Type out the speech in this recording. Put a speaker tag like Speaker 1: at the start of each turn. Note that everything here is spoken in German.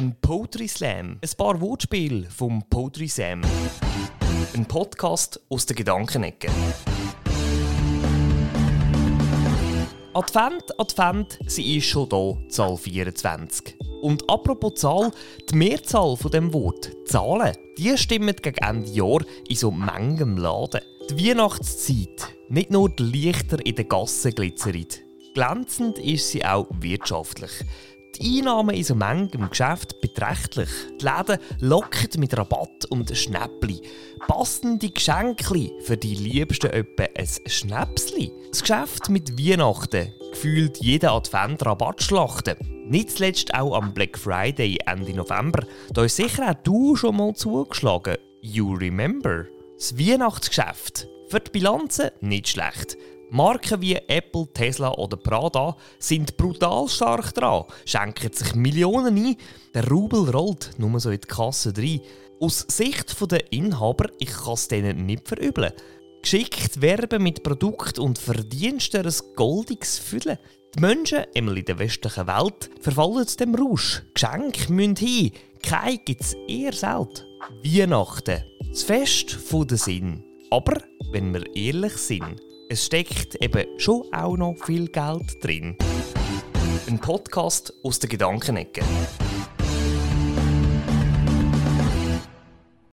Speaker 1: Ein Poetry Slam. Ein paar Wortspiele vom Poetry Sam. Ein Podcast aus der Gedankenecke. Advent, Advent, sie ist schon da, Zahl 24. Und apropos Zahl, die Mehrzahl von dem Wort, Zahlen, die stimmen gegen Ende Jahr in so manchem Laden. Die Weihnachtszeit, nicht nur die Lichter in den Gassen glitzern. Glänzend ist sie auch wirtschaftlich. Die Einnahmen in so manchem Geschäft beträchtlich. Die Läden locken mit Rabatt und Schnäppli. Passende Geschenke für die Liebsten etwa ein Schnäpsli. Das Geschäft mit Weihnachten gefühlt jeden Advent Rabattschlachten. Nicht zuletzt auch am Black Friday Ende November. Da ist sicher auch du schon mal zugeschlagen. You remember? Das Weihnachtsgeschäft. Für die Bilanzen nicht schlecht. Marken wie Apple, Tesla oder Prada sind brutal stark dran, schenken sich Millionen ein, der Rubel rollt nur so in die Kasse rein. Aus Sicht der Inhaber, ich kann es denen nicht verübeln. Geschickt werben mit Produkt und Verdiensten ein goldiges Füllen. Die Menschen, einmal in der westlichen Welt, verfallen dem Rausch. Geschenke müssen hin, kein gibt es eher selten. Weihnachten, das Fest der Sinn. Aber, wenn wir ehrlich sind, es steckt eben schon auch noch viel Geld drin. Ein Podcast aus der Gedankenecke.